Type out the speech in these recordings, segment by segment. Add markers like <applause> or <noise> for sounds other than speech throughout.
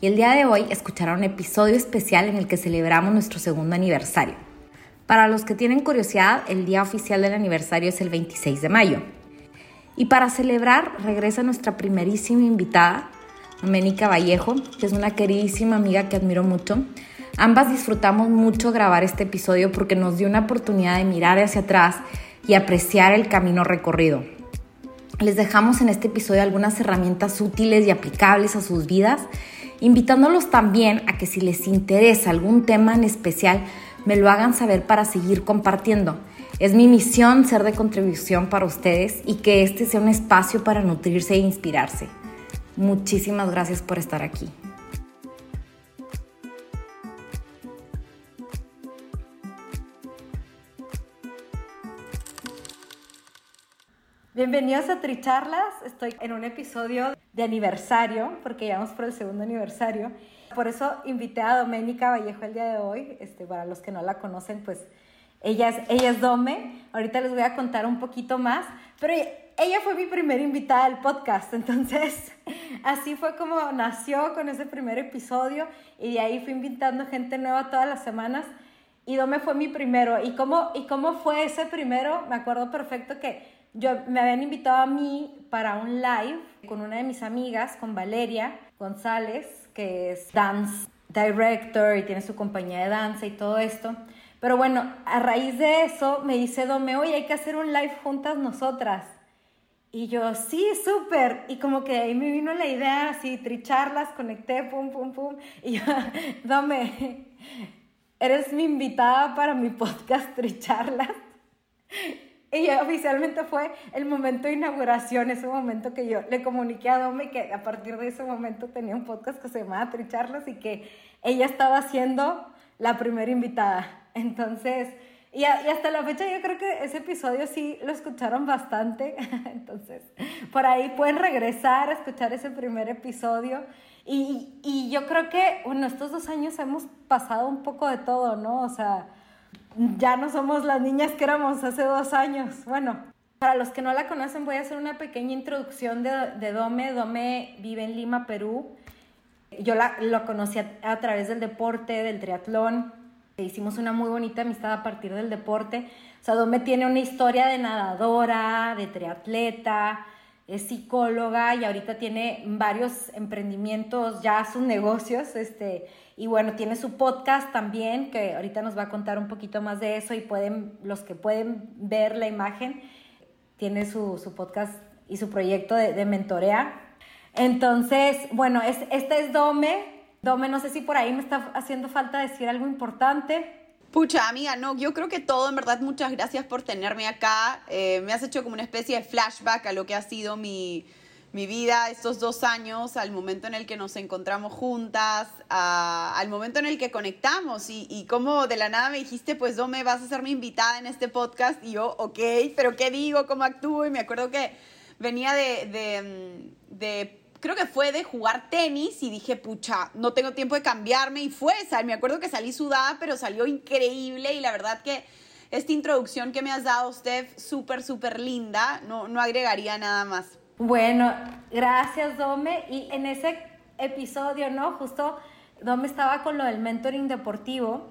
y el día de hoy escucharán un episodio especial en el que celebramos nuestro segundo aniversario. Para los que tienen curiosidad, el día oficial del aniversario es el 26 de mayo. Y para celebrar regresa nuestra primerísima invitada, Doménica Vallejo, que es una queridísima amiga que admiro mucho. Ambas disfrutamos mucho grabar este episodio porque nos dio una oportunidad de mirar hacia atrás y apreciar el camino recorrido. Les dejamos en este episodio algunas herramientas útiles y aplicables a sus vidas invitándolos también a que si les interesa algún tema en especial, me lo hagan saber para seguir compartiendo. Es mi misión ser de contribución para ustedes y que este sea un espacio para nutrirse e inspirarse. Muchísimas gracias por estar aquí. Bienvenidos a Tricharlas. Estoy en un episodio de aniversario, porque ya vamos por el segundo aniversario. Por eso invité a Doménica Vallejo el día de hoy. Este, para los que no la conocen, pues ella es, ella es Dome. Ahorita les voy a contar un poquito más. Pero ella fue mi primera invitada al podcast. Entonces, <laughs> así fue como nació con ese primer episodio. Y de ahí fui invitando gente nueva todas las semanas. Y Dome fue mi primero. ¿Y cómo, y cómo fue ese primero? Me acuerdo perfecto que yo me habían invitado a mí para un live con una de mis amigas, con Valeria González, que es dance director y tiene su compañía de danza y todo esto. Pero bueno, a raíz de eso me dice Dome, oye, hay que hacer un live juntas nosotras. Y yo, sí, súper. Y como que ahí me vino la idea, así, tricharlas, conecté, pum, pum, pum. Y yo, <laughs> Dome, eres mi invitada para mi podcast Tricharlas. Y oficialmente fue el momento de inauguración, ese momento que yo le comuniqué a Dome que a partir de ese momento tenía un podcast que se llamaba Tricharlas y que ella estaba siendo la primera invitada. Entonces, y, hasta la fecha yo creo que ese episodio sí lo escucharon bastante. <laughs> Entonces, por ahí pueden regresar a escuchar ese primer episodio. Y, y yo creo que, bueno, estos dos años hemos pasado un poco de todo, ¿no? O sea, ya no somos las niñas que éramos hace dos años. Bueno, para los que no la conocen, voy a hacer una pequeña introducción de, Dome. Dome vive en Lima, Perú. Yo la, lo conocí a, través del deporte, del triatlón. Hicimos una muy bonita amistad a partir del deporte. O sea, Dome tiene una historia de nadadora, de triatleta, es psicóloga y ahorita tiene varios emprendimientos, ya sus negocios, este, y bueno, tiene su podcast también, que ahorita nos va a contar un poquito más de eso y pueden, los que pueden ver la imagen, tiene su, su podcast y su proyecto de, mentorea. Entonces, bueno, es, este es Dome. Dome, no sé si por ahí me está haciendo falta decir algo importante. Pucha, amiga, no, yo creo que todo, en verdad, muchas gracias por tenerme acá. Eh, me has hecho como una especie de flashback a lo que ha sido mi, mi vida estos dos años, al momento en el que nos encontramos juntas, al momento en el que conectamos y, y como de la nada me dijiste, pues me vas a ser mi invitada en este podcast y yo, ok, pero ¿qué digo? ¿Cómo actúo? Y me acuerdo que venía de, de, de creo que fue de jugar tenis y dije, pucha, no tengo tiempo de cambiarme y fue, esa. me acuerdo que salí sudada, pero salió increíble y la verdad que esta introducción que me has dado, Steph, súper, súper linda, no, no agregaría nada más. Bueno, gracias Dome. Y en ese episodio, ¿no? Justo Dome estaba con lo del mentoring deportivo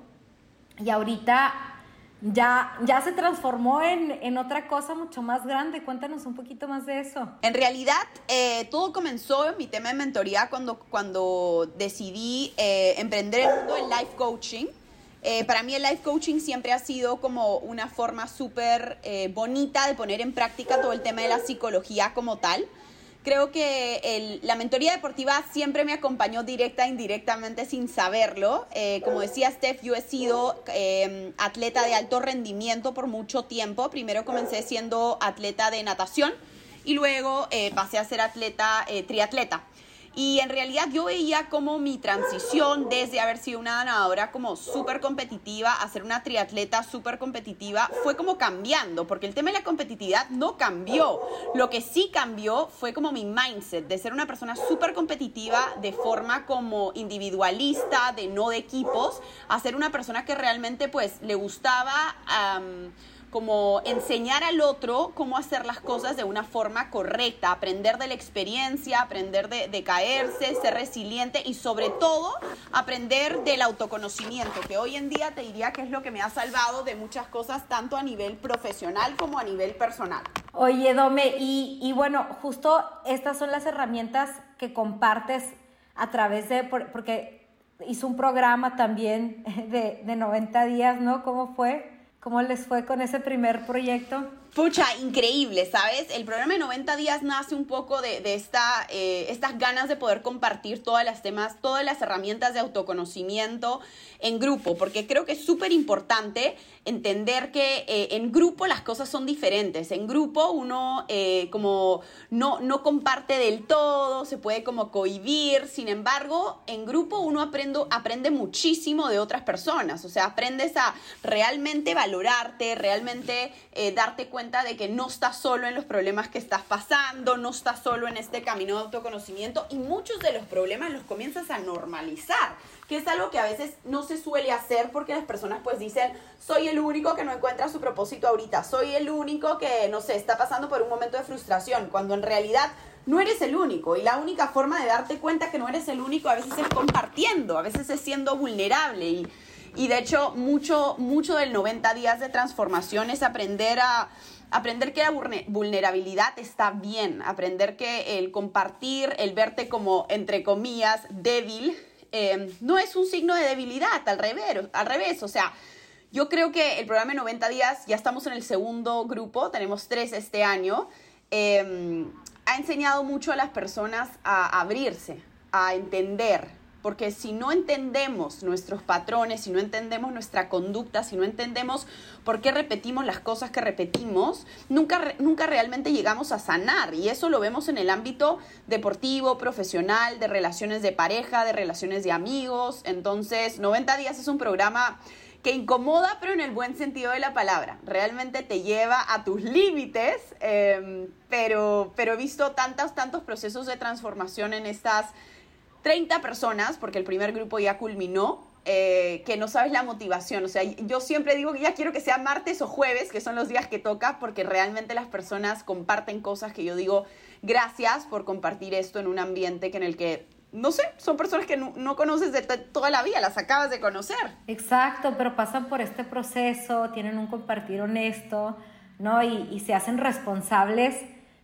y ahorita ya, ya se transformó en, otra cosa mucho más grande. Cuéntanos un poquito más de eso. En realidad, eh, todo comenzó en mi tema de mentoría cuando, cuando decidí eh, emprender el mundo del life coaching. Eh, para mí el life coaching siempre ha sido como una forma súper eh, bonita de poner en práctica todo el tema de la psicología como tal. Creo que la mentoría deportiva siempre me acompañó directa e indirectamente sin saberlo. Eh, como decía Steph, yo he sido em, atleta de alto rendimiento por mucho tiempo. Primero comencé siendo atleta de natación y luego pasé a ser atleta triatleta. Y en realidad yo veía como mi transición desde haber sido una nadadora como súper competitiva a ser una triatleta súper competitiva fue como cambiando, porque el tema de la competitividad no cambió. Lo que sí cambió fue como mi mindset de ser una persona súper competitiva de forma como individualista, de no de equipos, a ser una persona que realmente pues le gustaba como enseñar al otro cómo hacer las cosas de una forma correcta, aprender de la experiencia, aprender de, caerse, ser resiliente y sobre todo aprender del autoconocimiento, que hoy en día te diría que es lo que me ha salvado de muchas cosas, tanto a nivel profesional como a nivel personal. Oye, Dome, y, y bueno, justo estas son las herramientas que compartes a través de, porque hizo un programa también <laughs> de, de 90 días, ¿no? ¿Cómo fue? ¿Cómo les fue con ese primer proyecto? Pucha, increíble, ¿sabes? El programa de 90 días nace un poco de, esta, eh, estas ganas de poder compartir todas las temas, todas las herramientas de autoconocimiento en grupo, porque creo que es súper importante entender que eh, en grupo las cosas son diferentes. En grupo uno eh, como no, no comparte del todo, se puede como cohibir, sin embargo, en grupo uno aprende, aprende muchísimo de otras personas, o sea, aprendes a realmente valorarte, realmente darte cuenta de que no estás solo en los problemas que estás pasando, no estás solo en este camino de autoconocimiento y muchos de los problemas los comienzas a normalizar, que es algo que a veces no se suele hacer porque las personas pues dicen, soy el único que no encuentra su propósito ahorita, soy el único que, no sé, está pasando por un momento de frustración, cuando en realidad no eres el único y la única forma de darte cuenta que no eres el único a veces es compartiendo, a veces es siendo vulnerable y, y de hecho mucho, mucho del 90 días de transformación es aprender a aprender que la vulnerabilidad está bien, aprender que el compartir, el verte como, entre comillas, débil, em, no es un signo de debilidad, al revés, al revés, o sea, yo creo que el programa de 90 días, ya estamos en el segundo grupo, tenemos tres este año, em, ha enseñado mucho a las personas a abrirse, a entender, porque si no entendemos nuestros patrones, si no entendemos nuestra conducta, si no entendemos por qué repetimos las cosas que repetimos, nunca, nunca realmente llegamos a sanar. Y eso lo vemos en el ámbito deportivo, profesional, de relaciones de pareja, de relaciones de amigos. Entonces, 90 días es un programa que incomoda, pero en el buen sentido de la palabra. Realmente te lleva a tus límites, em, pero, pero he visto tantos, tantos procesos de transformación en estas 30 personas, porque el primer grupo ya culminó, eh, que no sabes la motivación. O sea, yo siempre digo que ya quiero que sea martes o jueves, que son los días que toca, porque realmente las personas comparten cosas que yo digo, gracias por compartir esto en un ambiente que en el que, no sé, son personas que no, conoces de toda la vida, las acabas de conocer. Exacto, pero pasan por este proceso, tienen un compartir honesto, ¿no? Y, y se hacen responsables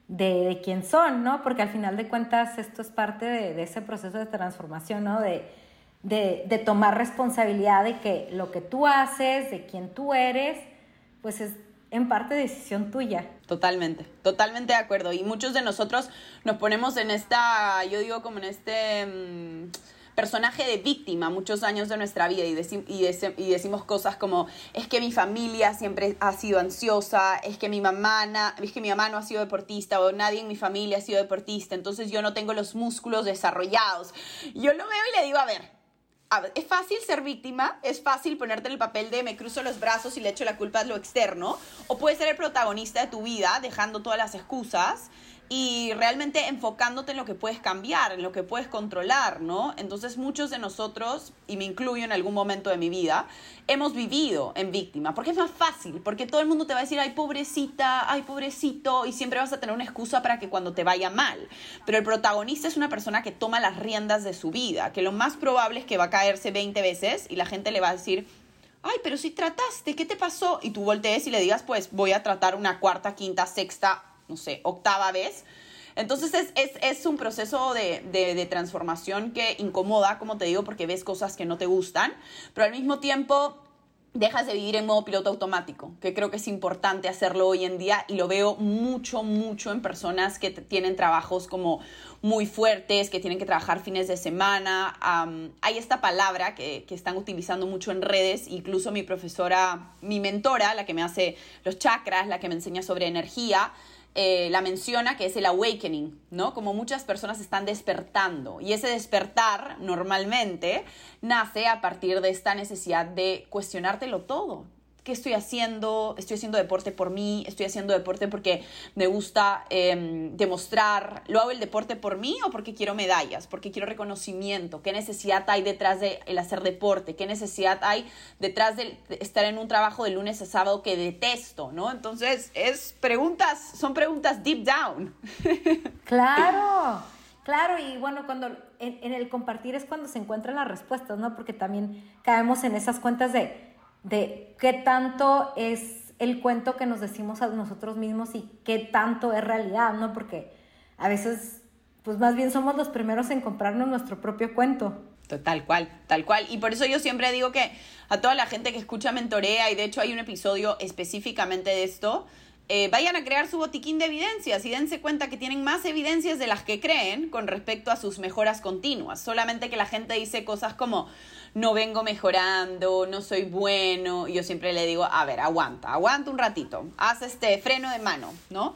de, quién son, ¿no? Porque al final de cuentas esto es parte de, ese proceso de transformación, ¿no? De, de, tomar responsabilidad de que lo que tú haces, de quién tú eres, pues es en parte decisión tuya. Totalmente, totalmente de acuerdo. Y muchos de nosotros nos ponemos en esta, yo digo como en este... Mm, personaje de víctima muchos años de nuestra vida y, decimos cosas como es que mi familia siempre ha sido ansiosa, es que mi mamá, es que mi mamá no ha sido deportista o nadie en mi familia ha sido deportista, entonces yo no tengo los músculos desarrollados. Yo lo veo y le digo, a ver, es fácil ser víctima, es fácil ponerte en el papel de me cruzo los brazos y le echo la culpa a lo externo, o puedes ser el protagonista de tu vida dejando todas las excusas y realmente enfocándote en lo que puedes cambiar, en lo que puedes controlar, ¿no? Entonces muchos de nosotros, y me incluyo en algún momento de mi vida, hemos vivido en víctima, porque es más fácil, porque todo el mundo te va a decir, ay pobrecita, ay pobrecito, y siempre vas a tener una excusa para que cuando te vaya mal. Pero el protagonista es una persona que toma las riendas de su vida, que lo más probable es que va a caerse 20 veces y la gente le va a decir, ay, pero si trataste, ¿qué te pasó? Y tú voltees y le digas, pues voy a tratar una cuarta, quinta, sexta no sé, octava vez. Entonces es, es, es un proceso de, de, transformación que incomoda, como te digo, porque ves cosas que no te gustan, pero al mismo tiempo dejas de vivir en modo piloto automático, que creo que es importante hacerlo hoy en día y lo veo mucho, mucho en personas que tienen trabajos como muy fuertes, que tienen que trabajar fines de semana. hay esta palabra que, que, están utilizando mucho en redes, incluso mi profesora, mi mentora, la que me hace los chakras, la que me enseña sobre energía, eh, la menciona que es el awakening, ¿no? Como muchas personas están despertando y ese despertar normalmente nace a partir de esta necesidad de cuestionártelo todo, ¿qué estoy haciendo? Estoy haciendo deporte por mí, estoy haciendo deporte porque me gusta em, demostrar, ¿lo hago el deporte por mí o porque quiero medallas? Porque quiero reconocimiento, ¿qué necesidad hay detrás de el hacer deporte? ¿Qué necesidad hay detrás de estar en un trabajo de lunes a sábado que detesto, ¿no? Entonces, es preguntas, son preguntas deep down. <laughs> Claro. Claro, y bueno, cuando en, en el compartir es cuando se encuentran las respuestas, ¿no? Porque también caemos en esas cuentas de, de qué tanto es el cuento que nos decimos a nosotros mismos y qué tanto es realidad, ¿no? Porque a veces, pues más bien somos los primeros en comprarnos nuestro propio cuento. Tal cual, tal cual. Y por eso yo siempre digo que a toda la gente que escucha Mentorea, y de hecho hay un episodio específicamente de esto, eh, vayan a crear su botiquín de evidencias y dense cuenta que tienen más evidencias de las que creen con respecto a sus mejoras continuas. Solamente que la gente dice cosas como no vengo mejorando, no soy bueno. Y yo siempre le digo, a ver, aguanta, aguanta un ratito, haz este freno de mano, ¿no?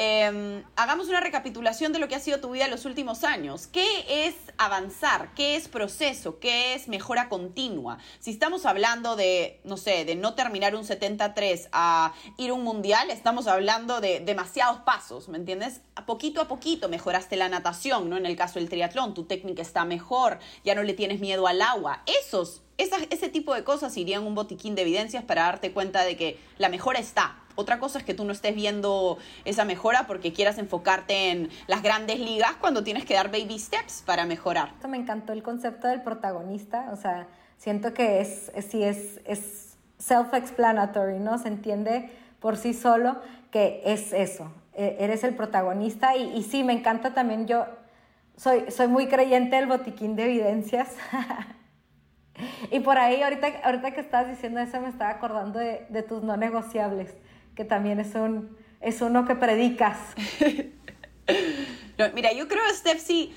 Em, hagamos una recapitulación de lo que ha sido tu vida en los últimos años. ¿Qué es avanzar? ¿Qué es proceso? ¿Qué es mejora continua? Si estamos hablando de, no sé, de no terminar un 73 a ir un mundial, estamos hablando de demasiados pasos, ¿me entiendes? A poquito a poquito mejoraste la natación, ¿no? En el caso del triatlón, tu técnica está mejor, ya no le tienes miedo al agua. Esos, ese tipo de cosas irían un botiquín de evidencias para darte cuenta de que la mejora está otra cosa es que tú no estés viendo esa mejora porque quieras enfocarte en las grandes ligas cuando tienes que dar baby steps para mejorar. Me encantó el concepto del protagonista, o sea, siento que es, es, es, es self-explanatory, ¿no? Se entiende por sí solo que es eso, e, eres el protagonista y, y sí, me encanta también yo, soy, soy muy creyente del botiquín de evidencias. <laughs> y por ahí, ahorita, ahorita que estabas diciendo eso, me estaba acordando de, de tus no negociables que también es, un, es uno que predicas. <laughs> mira, yo creo, Steph, sí,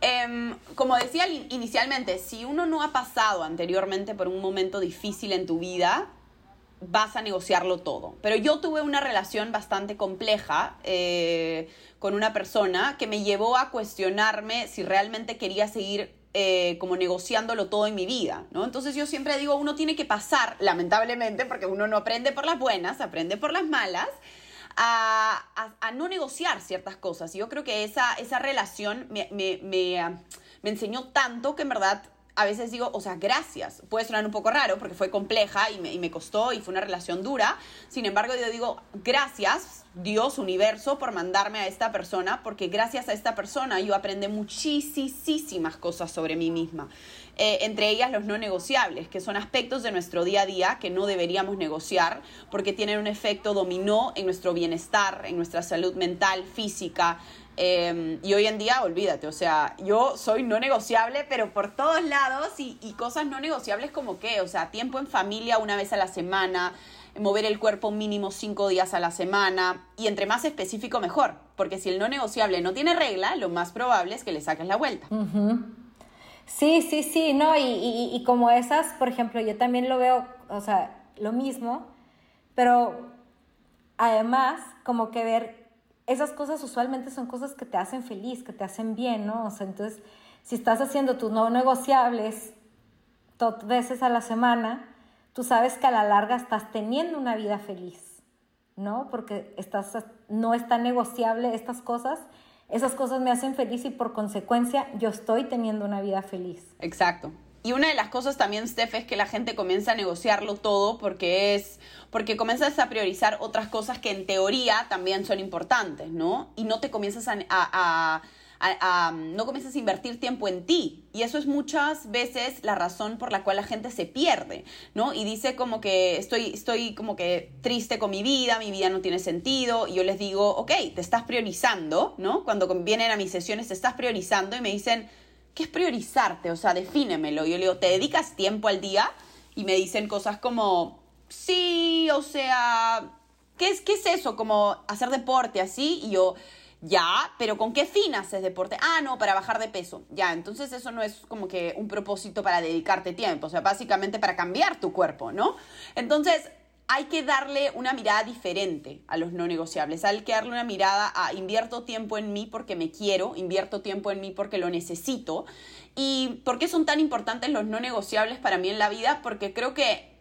em, como decía inicialmente, si uno no ha pasado anteriormente por un momento difícil en tu vida, vas a negociarlo todo. Pero yo tuve una relación bastante compleja eh, con una persona que me llevó a cuestionarme si realmente quería seguir eh, como negociándolo todo en mi vida, ¿no? Entonces yo siempre digo, uno tiene que pasar, lamentablemente, porque uno no aprende por las buenas, aprende por las malas, a, no negociar ciertas cosas. Y yo creo que esa, esa relación me, me, me enseñó tanto que en verdad a veces digo, o sea, gracias. Puede sonar un poco raro porque fue compleja y me, costó y fue una relación dura. Sin embargo, yo digo, gracias, Dios, universo, por mandarme a esta persona, porque gracias a esta persona yo aprendí muchísimas cosas sobre mí misma. Eh, entre ellas los no negociables, que son aspectos de nuestro día a día que no deberíamos negociar porque tienen un efecto dominó en nuestro bienestar, en nuestra salud mental, física, Em, y hoy en día, olvídate, o sea, yo soy no negociable, pero por todos lados y, cosas no negociables como qué, o sea, tiempo en familia una vez a la semana, mover el cuerpo mínimo cinco días a la semana y entre más específico mejor, porque si el no negociable no tiene regla, lo más probable es que le saques la vuelta. Sí, sí, sí, no, y, y como esas, por ejemplo, yo también lo veo, o sea, lo mismo, pero además como que ver esas cosas usualmente son cosas que te hacen feliz, que te hacen bien, ¿no? O sea, entonces, si estás haciendo tus no negociables dos veces a la semana, tú sabes que a la larga estás teniendo una vida feliz, ¿no? Porque estás, no es tan negociable estas cosas. Esas cosas me hacen feliz y por consecuencia yo estoy teniendo una vida feliz. Exacto. Y una de las cosas también, Steph, es que la gente comienza a negociarlo todo porque es porque comienzas a priorizar otras cosas que en teoría también son importantes, ¿no? Y no te comienzas a, no comienzas a invertir tiempo en ti. Y eso es muchas veces la razón por la cual la gente se pierde, ¿no? Y dice como que estoy, estoy como que triste con mi vida, mi vida no tiene sentido. Y yo les digo, ok, te estás priorizando, ¿no? Cuando vienen a mis sesiones te estás priorizando y me dicen, ¿qué es priorizarte? O sea, defínemelo. Yo le digo, ¿te dedicas tiempo al día? y me dicen cosas como, sí, o sea, ¿qué es, qué es eso? Como hacer deporte así y yo... Ya, pero ¿con qué fin haces deporte? Ah, no, para bajar de peso. Ya, entonces eso no es como que un propósito para dedicarte tiempo, o sea, básicamente para cambiar tu cuerpo, ¿no? Entonces, hay que darle una mirada diferente a los no negociables. Hay que darle una mirada a invierto tiempo en mí porque me quiero, invierto tiempo en mí porque lo necesito. ¿Y por qué son tan importantes los no negociables para mí en la vida? Porque creo que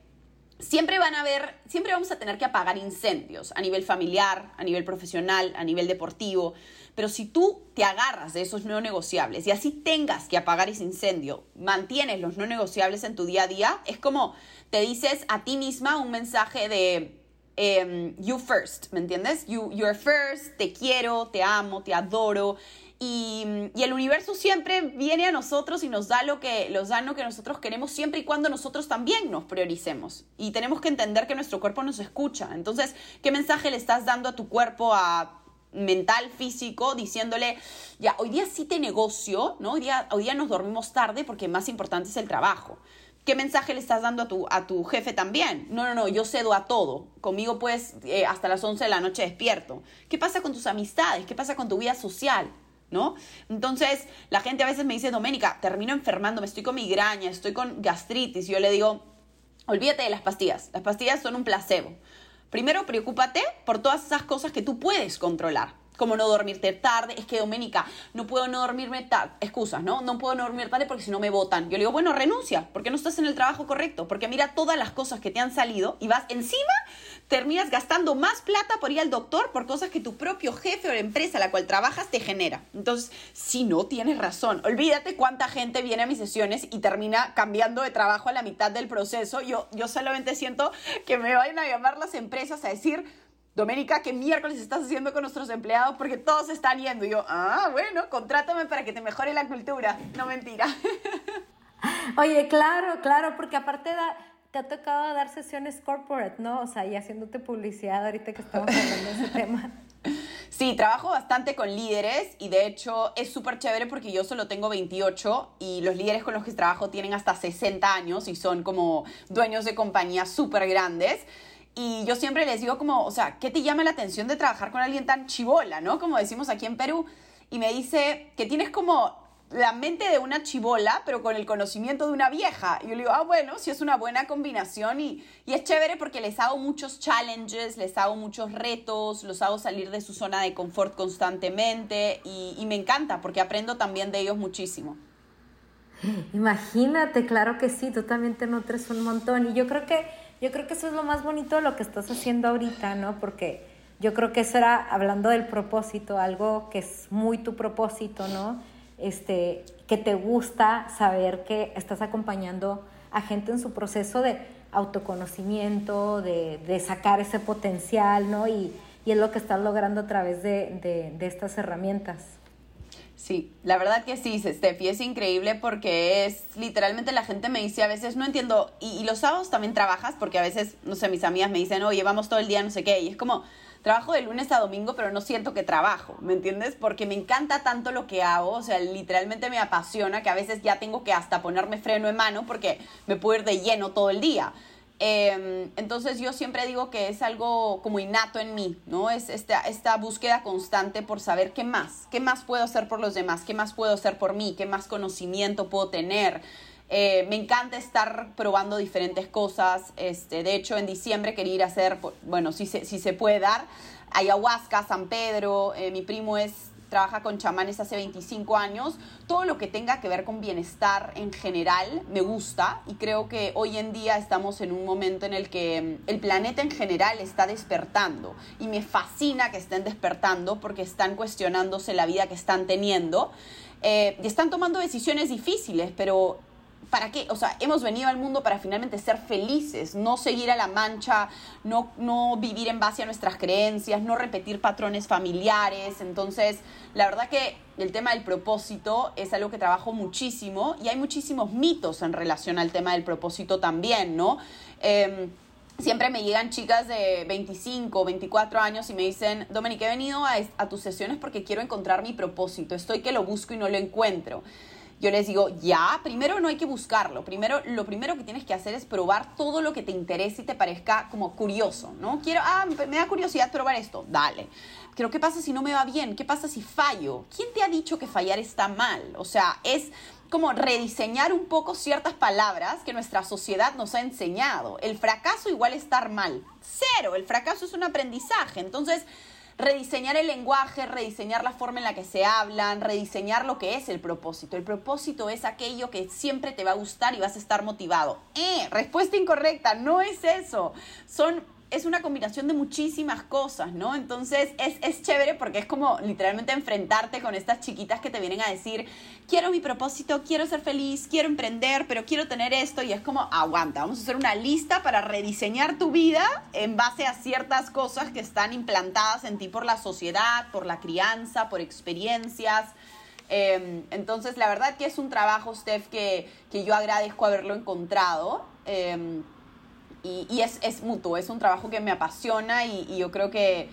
siempre van a haber, siempre vamos a tener que apagar incendios a nivel familiar, a nivel profesional, a nivel deportivo. Pero si tú te agarras de esos no negociables y así tengas que apagar ese incendio, mantienes los no negociables en tu día a día, es como te dices a ti misma un mensaje de em, you first, ¿me entiendes? You, you're first, te quiero, te amo, te adoro. Y, el universo siempre viene a nosotros y nos da lo que, los da lo que nosotros queremos siempre y cuando nosotros también nos prioricemos. Y tenemos que entender que nuestro cuerpo nos escucha. Entonces, ¿qué mensaje le estás dando a tu cuerpo, a mental, físico, diciéndole, ya, hoy día sí te negocio, ¿no? Hoy día, hoy día nos dormimos tarde porque más importante es el trabajo. ¿Qué mensaje le estás dando a tu, a tu jefe también? No, no, no, yo cedo a todo. Conmigo pues hasta las 11 de la noche despierto. ¿Qué pasa con tus amistades? ¿Qué pasa con tu vida social? Entonces, la gente a veces me dice, Doménica, termino enfermándome, estoy con migraña, estoy con gastritis. Yo le digo, olvídate de las pastillas. Las pastillas son un placebo. Primero, preocúpate por todas esas cosas que tú puedes controlar como no dormirte tarde, es que Doménica, no puedo no dormirme tarde, excusas, ¿no? No puedo no dormir tarde porque si no me votan. Yo le digo, bueno, renuncia, porque no estás en el trabajo correcto, porque mira todas las cosas que te han salido y vas encima, terminas gastando más plata por ir al doctor por cosas que tu propio jefe o la empresa a la cual trabajas te genera. Entonces, si no tienes razón, olvídate cuánta gente viene a mis sesiones y termina cambiando de trabajo a la mitad del proceso. Yo, yo solamente siento que me vayan a llamar las empresas a decir, Doménica, ¿qué miércoles estás haciendo con nuestros empleados? Porque todos están yendo. Y yo, ah, bueno, contrátame para que te mejore la cultura. No mentira. <laughs> Oye, claro, claro, porque aparte te ha tocado dar sesiones corporate, ¿no? O sea, y haciéndote publicidad ahorita que estamos hablando de ese <laughs> tema. Sí, trabajo bastante con líderes y de hecho es súper chévere porque yo solo tengo 28 y los líderes con los que trabajo tienen hasta 60 años y son como dueños de compañías súper grandes. Y yo siempre les digo como, o sea, ¿qué te llama la atención de trabajar con alguien tan chivola, no? Como decimos aquí en Perú. Y me dice que tienes como la mente de una chivola, pero con el conocimiento de una vieja. Y yo le digo, ah, bueno, sí es una buena combinación y, y, es chévere porque les hago muchos challenges, les hago muchos retos, los hago salir de su zona de confort constantemente y, y me encanta porque aprendo también de ellos muchísimo. Imagínate, claro que sí, tú también te nutres un montón. Y yo creo que yo creo que eso es lo más bonito de lo que estás haciendo ahorita, ¿no? Porque yo creo que eso era, hablando del propósito, algo que es muy tu propósito, ¿no? Este, que te gusta saber que estás acompañando a gente en su proceso de autoconocimiento, de, de sacar ese potencial, ¿no? Y, y, es lo que estás logrando a través de, de, de estas herramientas. Sí, la verdad que sí, Steffi, es increíble porque es literalmente la gente me dice a veces, no entiendo, y, los sábados también trabajas porque a veces, no sé, mis amigas me dicen, oye, vamos todo el día, no sé qué, y es como, trabajo de lunes a domingo, pero no siento que trabajo, ¿me entiendes? Porque me encanta tanto lo que hago, o sea, literalmente me apasiona que a veces ya tengo que hasta ponerme freno en mano porque me puedo ir de lleno todo el día. Em, entonces yo siempre digo que es algo como innato en mí, ¿no? Es esta, esta búsqueda constante por saber qué más, qué más puedo hacer por los demás, qué más puedo hacer por mí, qué más conocimiento puedo tener. Eh, me encanta estar probando diferentes cosas. Este, de hecho, en diciembre quería ir a hacer, bueno, si se, si se puede dar, ayahuasca, San Pedro. Eh, mi primo es trabaja con chamanes hace 25 años, todo lo que tenga que ver con bienestar en general me gusta y creo que hoy en día estamos en un momento en el que mm, el planeta en general está despertando y me fascina que estén despertando porque están cuestionándose la vida que están teniendo eh, y están tomando decisiones difíciles, pero ¿para qué? O sea, hemos venido al mundo para finalmente ser felices, no seguir a la mancha, no, no vivir en base a nuestras creencias, no repetir patrones familiares. Entonces, la verdad que el tema del propósito es algo que trabajo muchísimo y hay muchísimos mitos en relación al tema del propósito también, ¿no? Em, siempre me llegan chicas de 25, 24 años y me dicen, Dominique, he venido a, a tus sesiones porque quiero encontrar mi propósito, estoy que lo busco y no lo encuentro yo les digo, ya, primero no hay que buscarlo. Primero, lo primero que tienes que hacer es probar todo lo que te interese y te parezca como curioso, ¿no? Quiero, ah, me da curiosidad probar esto. Dale. Pero ¿qué pasa si no me va bien? ¿Qué pasa si fallo? ¿Quién te ha dicho que fallar está mal? O sea, es como rediseñar un poco ciertas palabras que nuestra sociedad nos ha enseñado. El fracaso igual estar mal. Cero, el fracaso es un aprendizaje. Entonces, rediseñar el lenguaje, rediseñar la forma en la que se hablan, rediseñar lo que es el propósito. El propósito es aquello que siempre te va a gustar y vas a estar motivado. Eh, respuesta incorrecta, no es eso. Son es una combinación de muchísimas cosas, ¿no? Entonces es, es, chévere porque es como literalmente enfrentarte con estas chiquitas que te vienen a decir, quiero mi propósito, quiero ser feliz, quiero emprender, pero quiero tener esto y es como, aguanta, vamos a hacer una lista para rediseñar tu vida en base a ciertas cosas que están implantadas en ti por la sociedad, por la crianza, por experiencias. Em, entonces, la verdad que es un trabajo, Steph, que, que yo agradezco haberlo encontrado. Em, y, es, mutuo, es un trabajo que me apasiona y, yo creo que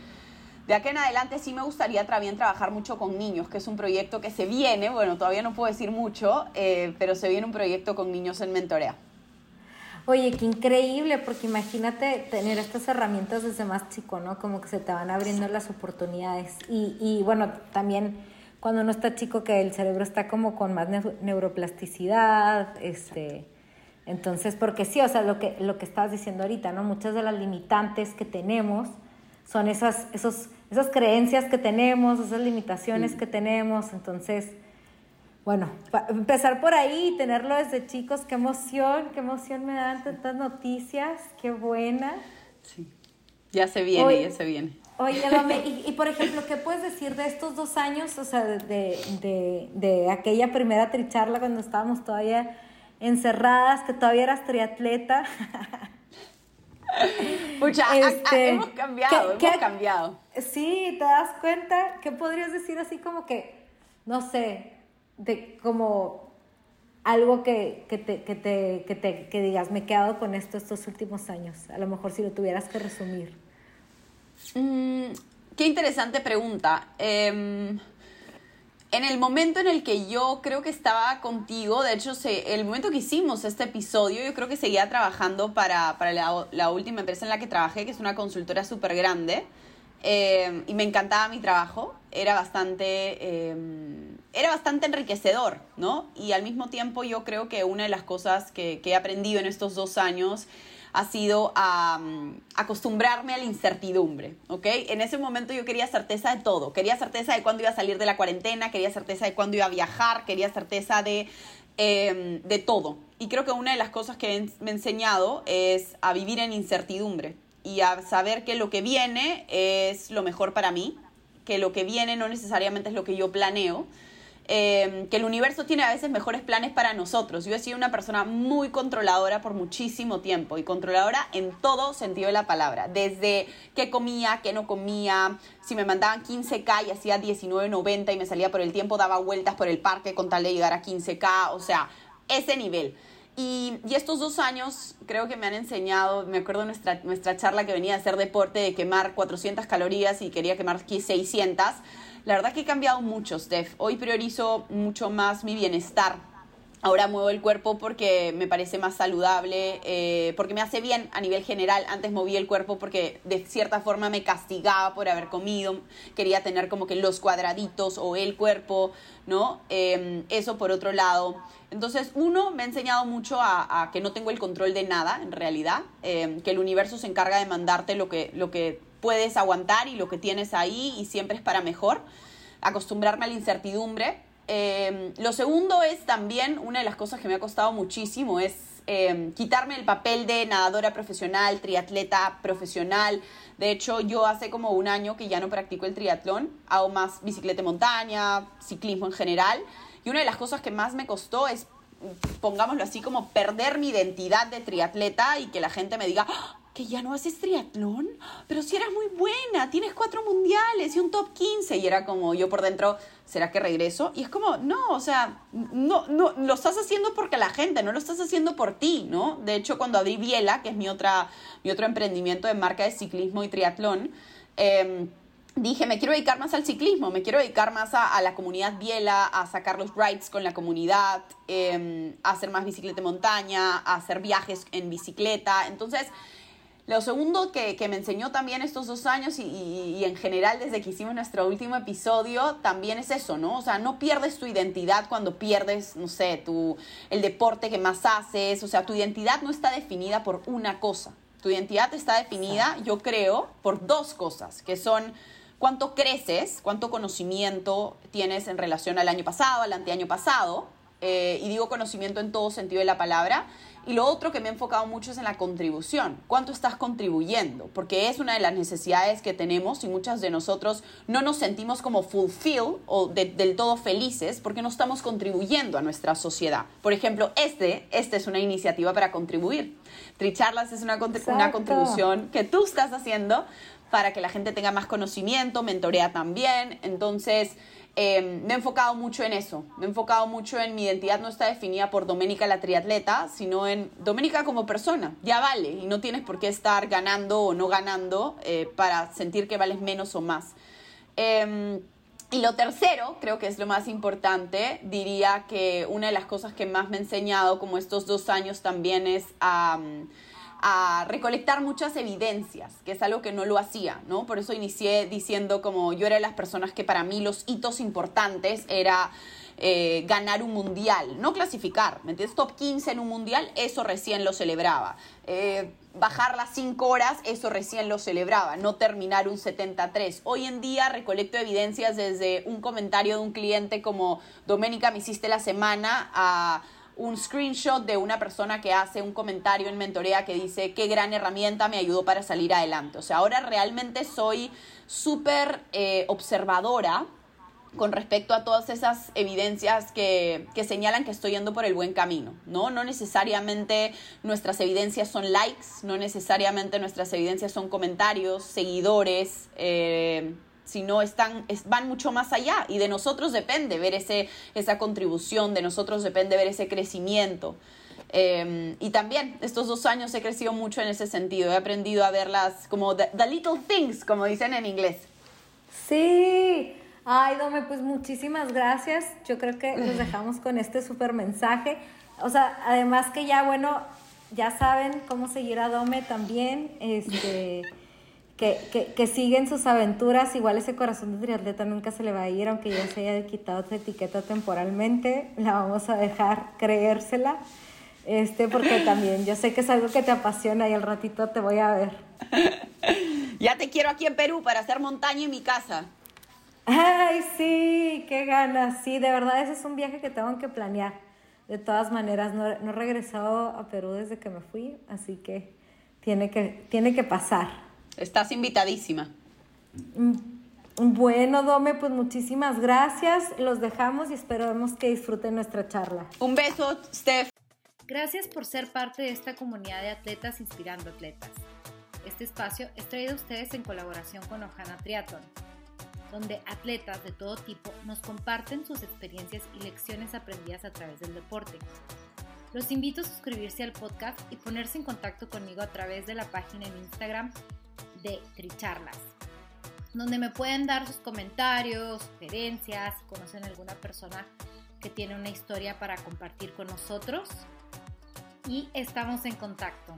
de aquí en adelante sí me gustaría también trabajar mucho con niños, que es un proyecto que se viene, bueno, todavía no puedo decir mucho, eh, pero se viene un proyecto con niños en mentorea. Oye, qué increíble, porque imagínate tener estas herramientas desde más chico, ¿no? Como que se te van abriendo las oportunidades. Y bueno, también cuando uno está chico, que el cerebro está como con más neuroplasticidad, este entonces, porque sí, o sea, lo que, lo que estabas diciendo ahorita, ¿no? Muchas de las limitantes que tenemos son esas, esos, esas creencias que tenemos, esas limitaciones que tenemos. Entonces, bueno, empezar por ahí y tenerlo desde chicos, qué emoción, qué emoción me dan tantas noticias, qué buena. Sí, ya se viene, ya se viene. Oye, y, y, por ejemplo, ¿qué puedes decir de estos dos años, o sea, de, de, de aquella primera tricharla cuando estábamos todavía encerradas, que todavía eras triatleta. <laughs> Pucha, este, hemos cambiado, hemos cambiado. Sí, te das cuenta, ¿qué podrías decir así como que, no sé, de como algo que, que, te, que, te, que, te, que digas, me he quedado con esto estos últimos años? A lo mejor si lo tuvieras que resumir. Mm, qué interesante pregunta. Eh, en el momento en el que yo creo que estaba contigo, de hecho, se, el momento que hicimos este episodio, yo creo que seguía trabajando para, para la, última empresa en la que trabajé, que es una consultora súper grande, eh, y me encantaba mi trabajo, era bastante, eh, era bastante enriquecedor, ¿no? Y al mismo tiempo yo creo que una de las cosas que he aprendido en estos dos años ha sido acostumbrarme a la incertidumbre, ¿ok? En ese momento yo quería certeza de todo, quería certeza de cuándo iba a salir de la cuarentena, quería certeza de cuándo iba a viajar, quería certeza de, em, de todo. Y creo que una de las cosas que me he enseñado es a vivir en incertidumbre y a saber que lo que viene es lo mejor para mí, que lo que viene no necesariamente es lo que yo planeo, Em, que el universo tiene a veces mejores planes para nosotros. Yo he sido una persona muy controladora por muchísimo tiempo y controladora en todo sentido de la palabra, desde qué comía, qué no comía, si me mandaban 15K y hacía 19.90 y me salía por el tiempo, daba vueltas por el parque con tal de llegar a 15K, o sea, ese nivel. Y, y, estos dos años creo que me han enseñado, me acuerdo nuestra, nuestra charla que venía a hacer deporte de quemar 400 calorías y quería quemar 600 la verdad que he cambiado mucho, Steph. Hoy priorizo mucho más mi bienestar. Ahora muevo el cuerpo porque me parece más saludable, eh, porque me hace bien a nivel general. Antes moví el cuerpo porque de cierta forma me castigaba por haber comido. Quería tener como que los cuadraditos o el cuerpo, ¿no? Em, eso por otro lado. Entonces, uno, me ha enseñado mucho a, que no tengo el control de nada, en realidad. Em, que el universo se encarga de mandarte lo que, lo que puedes aguantar y lo que tienes ahí y siempre es para mejor. Acostumbrarme a la incertidumbre. Em, lo segundo es también, una de las cosas que me ha costado muchísimo, es em, quitarme el papel de nadadora profesional, triatleta profesional. De hecho, yo hace como un año que ya no practico el triatlón, hago más bicicleta de montaña, ciclismo en general. Y una de las cosas que más me costó es pongámoslo así, como perder mi identidad de triatleta y que la gente me diga, que ya no haces triatlón, pero si eras muy buena, tienes cuatro mundiales y un top 15 y era como yo por dentro, ¿será que regreso? Y es como, no, o sea, no, no, lo estás haciendo porque la gente, no lo estás haciendo por ti, ¿no? De hecho, cuando abrí Biela, que es mi, otra, mi otro emprendimiento de marca de ciclismo y triatlón, em, dije, me quiero dedicar más al ciclismo, me quiero dedicar más a, la comunidad biela, a sacar los rides con la comunidad, em, a hacer más bicicleta de montaña, a hacer viajes en bicicleta. Entonces, lo segundo que, me enseñó también estos dos años y, en general desde que hicimos nuestro último episodio, también es eso, ¿no? O sea, no pierdes tu identidad cuando pierdes, no sé, tu, el deporte que más haces, o sea, tu identidad no está definida por una cosa. Tu identidad está definida, yo creo, por dos cosas, que son cuánto creces, cuánto conocimiento tienes en relación al año pasado, al anteaño pasado, eh, y digo conocimiento en todo sentido de la palabra. Y lo otro que me he enfocado mucho es en la contribución. ¿Cuánto estás contribuyendo? Porque es una de las necesidades que tenemos y muchas de nosotros no nos sentimos como fulfill o del todo felices porque no estamos contribuyendo a nuestra sociedad. Por ejemplo, este, este es una iniciativa para contribuir. Tricharlas es una, una contribución que tú estás haciendo para que la gente tenga más conocimiento, mentorea también. Entonces, Em, me he enfocado mucho en eso, me he enfocado mucho en mi identidad no está definida por Doménica la triatleta, sino en Doménica como persona, ya vale, y no tienes por qué estar ganando o no ganando eh, para sentir que vales menos o más. Em, y lo tercero, creo que es lo más importante, diría que una de las cosas que más me ha enseñado como estos dos años también es a a recolectar muchas evidencias, que es algo que no lo hacía, ¿no? Por eso inicié diciendo como yo era de las personas que para mí los hitos importantes era eh, ganar un mundial, no clasificar, ¿me entiendes? Top 15 en un mundial, eso recién lo celebraba. Eh, bajar las 5 horas, eso recién lo celebraba, no terminar un 73. Hoy en día recolecto evidencias desde un comentario de un cliente como, Doménica, me hiciste la semana a un screenshot de una persona que hace un comentario en mentorea que dice qué gran herramienta me ayudó para salir adelante. O sea, ahora realmente soy súper eh, observadora con respecto a todas esas evidencias que, que, señalan que estoy yendo por el buen camino, ¿no? No necesariamente nuestras evidencias son likes, no necesariamente nuestras evidencias son comentarios, seguidores, eh, sino están, van mucho más allá y de nosotros depende ver ese, esa contribución, de nosotros depende ver ese crecimiento. Em, y también estos dos años he crecido mucho en ese sentido, he aprendido a verlas como the, little things, como dicen en inglés. Sí, ay Dome, pues muchísimas gracias. Yo creo que nos <laughs> dejamos con este súper mensaje. O sea, además que ya, bueno, ya saben cómo seguir a Dome también. Este que, que, siguen sus aventuras. Igual ese corazón de triatleta nunca se le va a ir, aunque ya se haya quitado esa etiqueta temporalmente. La vamos a dejar creérsela. Este, porque también yo sé que es algo que te apasiona y al ratito te voy a ver. <laughs> ya te quiero aquí en Perú para hacer montaña en mi casa. Ay, sí, qué ganas. Sí, de verdad ese es un viaje que tengo que planear. De todas maneras, no, no he regresado a Perú desde que me fui, así que tiene que, tiene que pasar. Estás invitadísima. Mm, bueno, Dome, pues muchísimas gracias. Los dejamos y esperamos que disfruten nuestra charla. Un beso, Steph. Gracias por ser parte de esta comunidad de atletas inspirando atletas. Este espacio es traído a ustedes en colaboración con Ojana Triathlon, donde atletas de todo tipo nos comparten sus experiencias y lecciones aprendidas a través del deporte. Los invito a suscribirse al podcast y ponerse en contacto conmigo a través de la página en Instagram de Tricharlas, donde me pueden dar sus comentarios, sugerencias, conocen alguna persona que tiene una historia para compartir con nosotros. Y estamos en contacto.